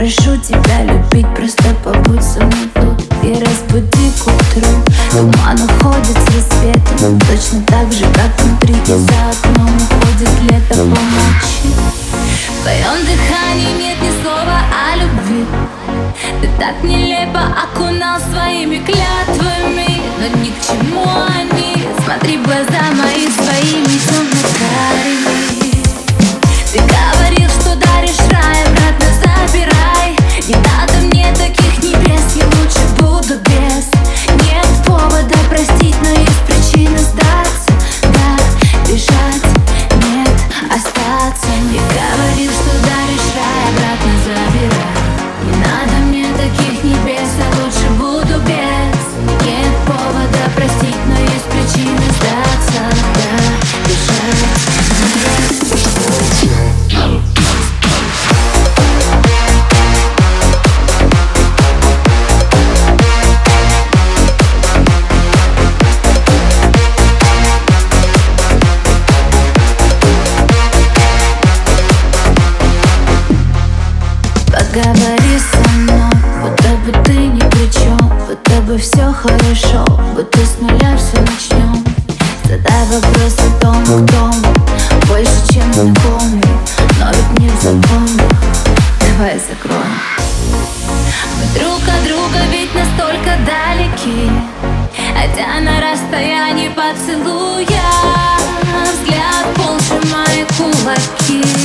Прошу тебя любить, просто побудь со мной тут И разбуди к утру. Туман уходит с рассветом Точно так же, как внутри. И за окном уходит лето по ночи. В твоем дыхании нет ни слова о любви. Ты так нелепо окунал своими клятвами Но ни к чему они. Смотри в глаза Говори со мной, будто бы ты ни при чем Будто бы все хорошо, будто с нуля все начнем Задай вопрос о том, кто мы Больше, чем знакомы, но ведь не в Давай закроем. Мы друг от друга ведь настолько далеки Хотя на расстоянии поцелуя Взгляд полжимает кулаки.